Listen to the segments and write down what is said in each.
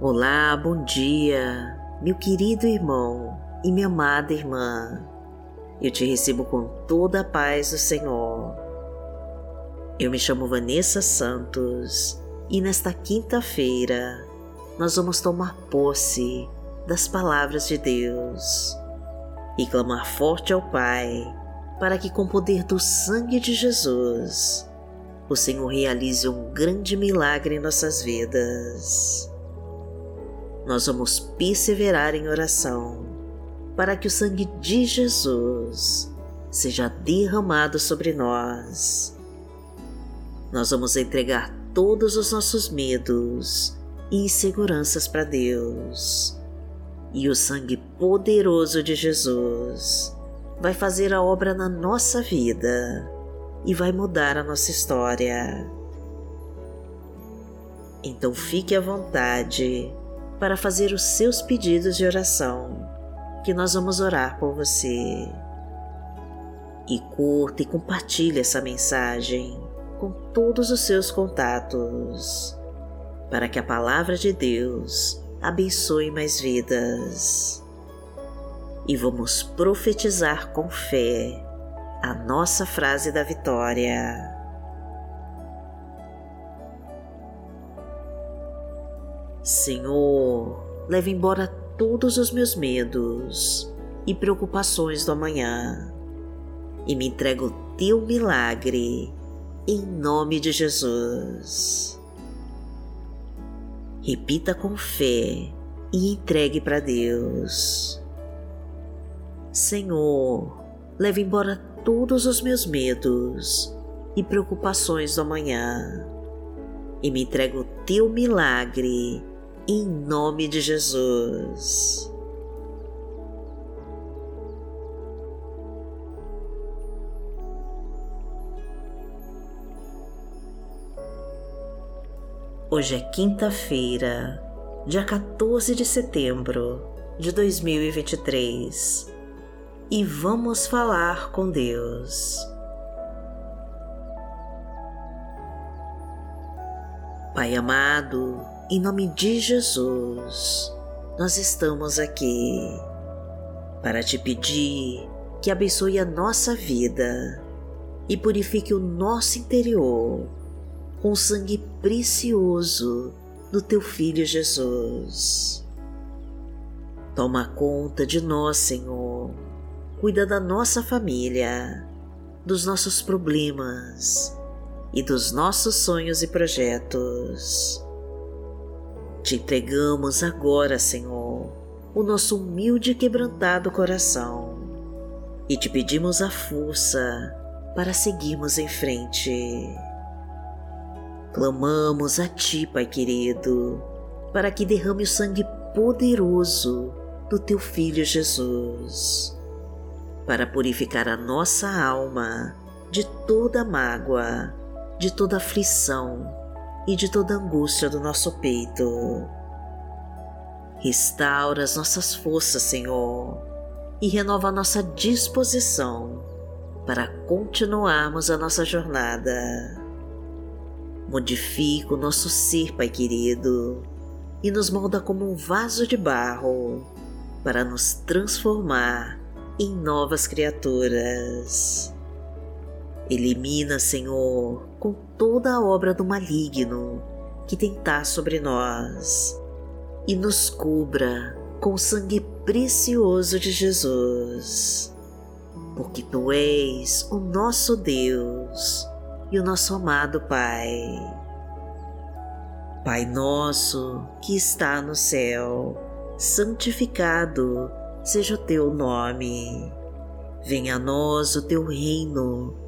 Olá, bom dia, meu querido irmão e minha amada irmã. Eu te recebo com toda a paz do Senhor. Eu me chamo Vanessa Santos e nesta quinta-feira nós vamos tomar posse das palavras de Deus e clamar forte ao Pai para que, com o poder do sangue de Jesus, o Senhor realize um grande milagre em nossas vidas. Nós vamos perseverar em oração para que o sangue de Jesus seja derramado sobre nós. Nós vamos entregar todos os nossos medos e inseguranças para Deus. E o sangue poderoso de Jesus vai fazer a obra na nossa vida e vai mudar a nossa história. Então fique à vontade para fazer os seus pedidos de oração, que nós vamos orar por você. E curta e compartilhe essa mensagem com todos os seus contatos, para que a palavra de Deus abençoe mais vidas. E vamos profetizar com fé a nossa frase da vitória. Senhor, leve embora todos os meus medos e preocupações do amanhã e me entrega o teu milagre em nome de Jesus. Repita com fé e entregue para Deus. Senhor, leve embora todos os meus medos e preocupações do amanhã e me entrega o teu milagre em nome de Jesus. Hoje é quinta-feira, dia 14 de setembro de 2023 e vamos falar com Deus. Pai amado, em nome de Jesus, nós estamos aqui para te pedir que abençoe a nossa vida e purifique o nosso interior com o sangue precioso do teu Filho Jesus. Toma conta de nós, Senhor. Cuida da nossa família, dos nossos problemas e dos nossos sonhos e projetos. Te entregamos agora, Senhor, o nosso humilde e quebrantado coração e te pedimos a força para seguirmos em frente. Clamamos a Ti, Pai querido, para que derrame o sangue poderoso do Teu Filho Jesus, para purificar a nossa alma de toda mágoa, de toda aflição e de toda angústia do nosso peito. Restaura as nossas forças, Senhor, e renova a nossa disposição para continuarmos a nossa jornada Modifica o nosso ser, Pai querido, e nos molda como um vaso de barro para nos transformar em novas criaturas. Elimina, Senhor, com toda a obra do maligno que tentar sobre nós e nos cubra com o sangue precioso de Jesus, porque Tu és o nosso Deus e o nosso amado Pai. Pai nosso que está no céu, santificado seja o teu nome. Venha a nós o teu reino,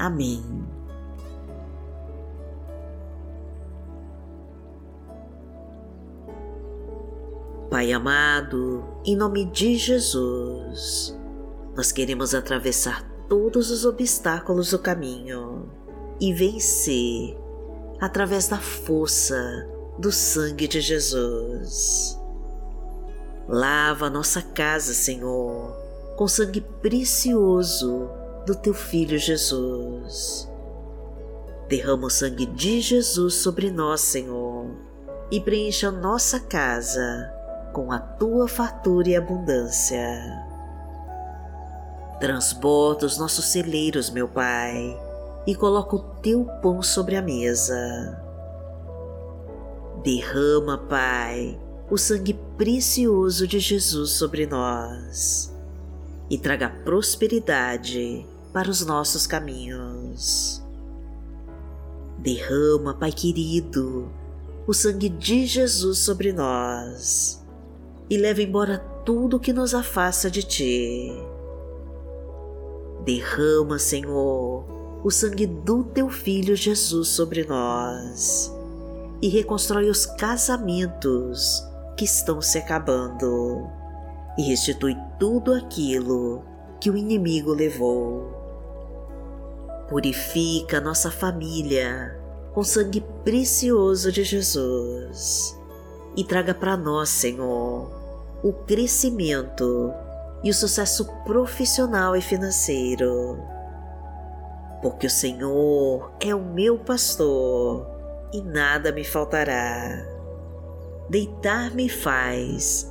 Amém. Pai amado, em nome de Jesus, nós queremos atravessar todos os obstáculos do caminho e vencer através da força do sangue de Jesus. Lava nossa casa, Senhor, com sangue precioso do teu filho Jesus. Derrama o sangue de Jesus sobre nós, Senhor, e preencha nossa casa com a tua fartura e abundância. Transborda os nossos celeiros, meu Pai, e coloca o teu pão sobre a mesa. Derrama, Pai, o sangue precioso de Jesus sobre nós e traga prosperidade para os nossos caminhos. Derrama, Pai querido, o sangue de Jesus sobre nós e leva embora tudo que nos afasta de Ti. Derrama, Senhor, o sangue do Teu Filho Jesus sobre nós e reconstrói os casamentos que estão se acabando e restitui tudo aquilo que o inimigo levou. Purifica nossa família com sangue precioso de Jesus e traga para nós, Senhor, o crescimento e o sucesso profissional e financeiro. Porque o Senhor é o meu pastor e nada me faltará. Deitar-me faz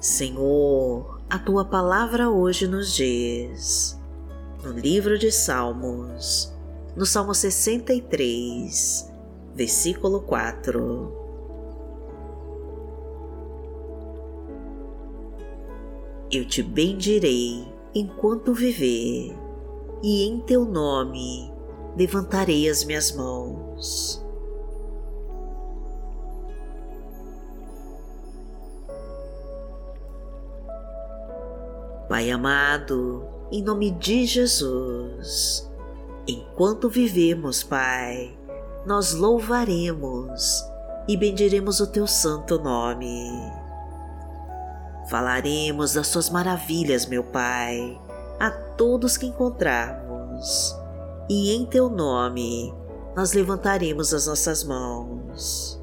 Senhor, a tua palavra hoje nos diz, no livro de Salmos, no Salmo 63, versículo 4. Eu te bendirei enquanto viver, e em teu nome levantarei as minhas mãos. Pai amado, em nome de Jesus, enquanto vivemos, Pai, nós louvaremos e bendiremos o teu santo nome. Falaremos das tuas maravilhas, meu Pai, a todos que encontrarmos, e em teu nome nós levantaremos as nossas mãos.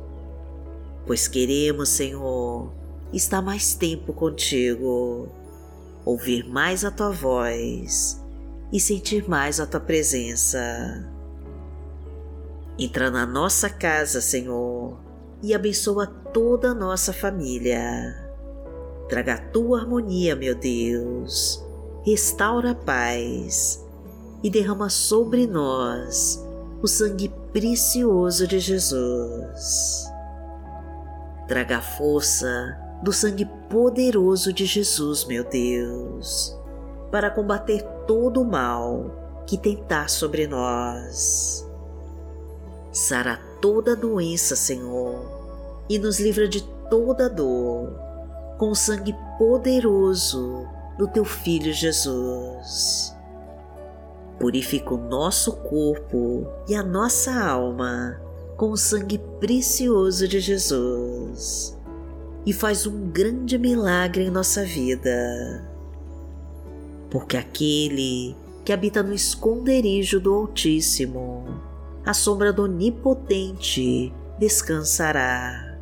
Pois queremos, Senhor, estar mais tempo contigo ouvir mais a tua voz e sentir mais a tua presença. Entra na nossa casa, Senhor, e abençoa toda a nossa família. Traga a tua harmonia, meu Deus, restaura a paz e derrama sobre nós o sangue precioso de Jesus. Traga força do sangue poderoso de Jesus, meu Deus, para combater todo o mal que tentar sobre nós. Sara toda doença, Senhor, e nos livra de toda dor, com o sangue poderoso do Teu Filho Jesus. Purifica o nosso corpo e a nossa alma com o sangue precioso de Jesus e faz um grande milagre em nossa vida. porque aquele que habita no esconderijo do Altíssimo, a sombra do Onipotente descansará.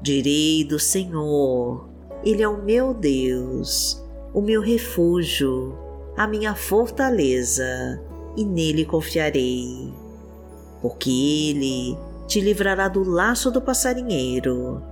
Direi do Senhor, Ele é o meu Deus, o meu refúgio, a minha fortaleza, e nele confiarei. Porque Ele te livrará do laço do passarinheiro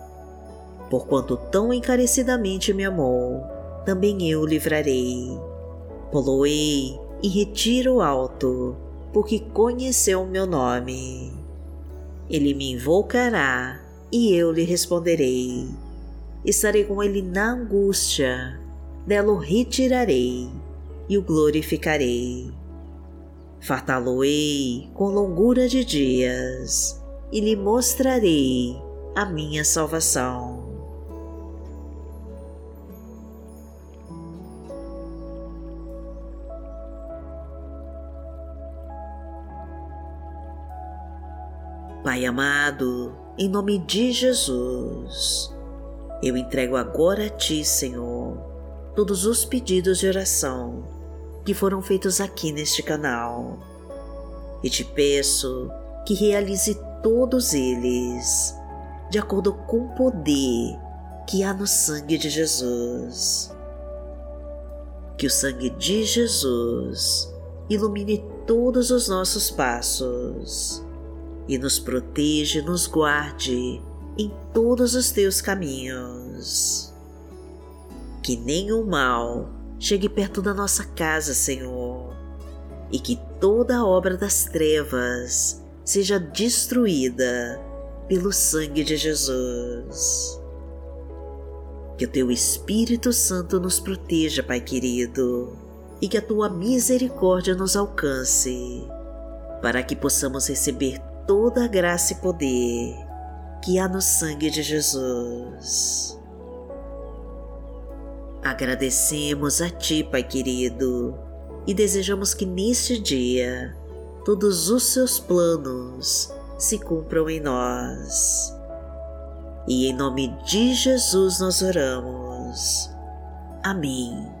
porquanto tão encarecidamente me amou, também eu o livrarei. Poloei em retiro alto, porque conheceu o meu nome. Ele me invocará e eu lhe responderei. Estarei com ele na angústia, dela o retirarei e o glorificarei. Fartá-lo-ei com longura de dias e lhe mostrarei a minha salvação. Pai amado, em nome de Jesus, eu entrego agora a Ti, Senhor, todos os pedidos de oração que foram feitos aqui neste canal e te peço que realize todos eles de acordo com o poder que há no sangue de Jesus. Que o sangue de Jesus ilumine todos os nossos passos e nos proteja e nos guarde em todos os teus caminhos. Que nenhum mal chegue perto da nossa casa, Senhor, e que toda obra das trevas seja destruída pelo sangue de Jesus. Que o teu Espírito Santo nos proteja, Pai querido, e que a tua misericórdia nos alcance, para que possamos receber toda a graça e poder que há no sangue de Jesus. Agradecemos a Ti, Pai querido, e desejamos que neste dia todos os seus planos se cumpram em nós. E em nome de Jesus nós oramos. Amém.